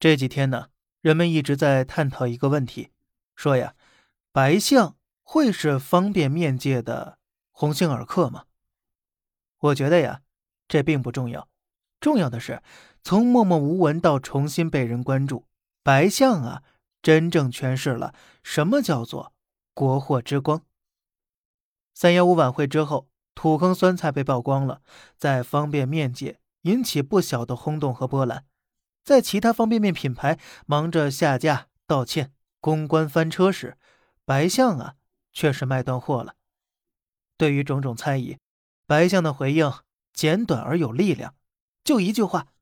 这几天呢，人们一直在探讨一个问题，说呀，白象会是方便面界的鸿星尔克吗？我觉得呀，这并不重要，重要的是从默默无闻到重新被人关注，白象啊，真正诠释了什么叫做国货之光。三幺五晚会之后，土坑酸菜被曝光了，在方便面界引起不小的轰动和波澜。在其他方便面品牌忙着下架、道歉、公关翻车时，白象啊却是卖断货了。对于种种猜疑，白象的回应简短而有力量，就一句话：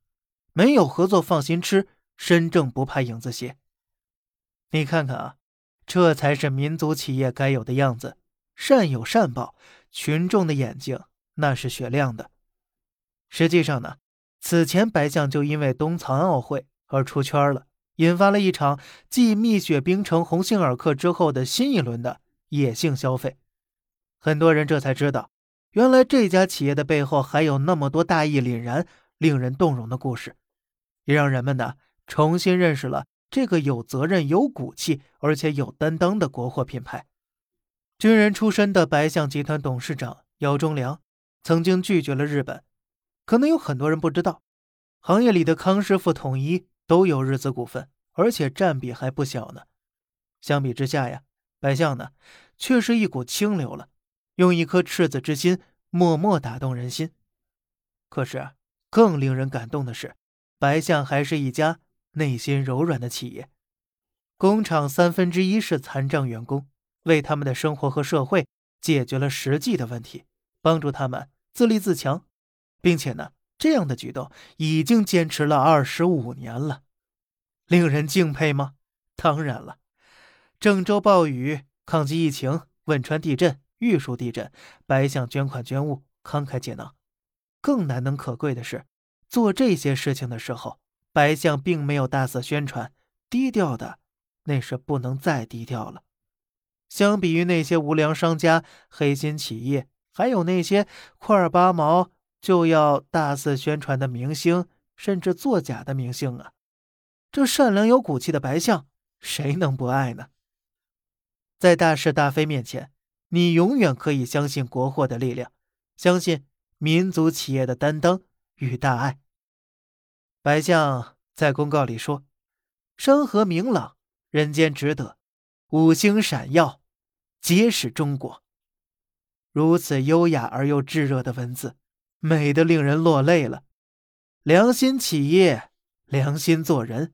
没有合作放心吃，身正不怕影子斜。你看看啊，这才是民族企业该有的样子，善有善报，群众的眼睛那是雪亮的。实际上呢。此前，白象就因为冬残奥会而出圈了，引发了一场继蜜雪冰城、鸿星尔克之后的新一轮的野性消费。很多人这才知道，原来这家企业的背后还有那么多大义凛然、令人动容的故事，也让人们呢重新认识了这个有责任、有骨气而且有担当的国货品牌。军人出身的白象集团董事长姚忠良曾经拒绝了日本。可能有很多人不知道，行业里的康师傅、统一都有日资股份，而且占比还不小呢。相比之下呀，白象呢，却是一股清流了，用一颗赤子之心，默默打动人心。可是更令人感动的是，白象还是一家内心柔软的企业。工厂三分之一是残障员工，为他们的生活和社会解决了实际的问题，帮助他们自立自强。并且呢，这样的举动已经坚持了二十五年了，令人敬佩吗？当然了，郑州暴雨、抗击疫情、汶川地震、玉树地震，白象捐款捐物，慷慨解囊。更难能可贵的是，做这些事情的时候，白象并没有大肆宣传，低调的那是不能再低调了。相比于那些无良商家、黑心企业，还有那些块八毛。就要大肆宣传的明星，甚至作假的明星啊！这善良有骨气的白象，谁能不爱呢？在大是大非面前，你永远可以相信国货的力量，相信民族企业的担当与大爱。白象在公告里说：“山河明朗，人间值得，五星闪耀，皆是中国。”如此优雅而又炙热的文字。美的令人落泪了，良心企业，良心做人，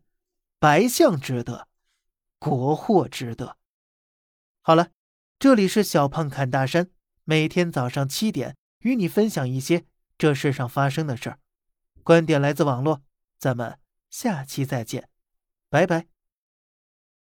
白象值得，国货值得。好了，这里是小胖侃大山，每天早上七点与你分享一些这世上发生的事儿，观点来自网络，咱们下期再见，拜拜。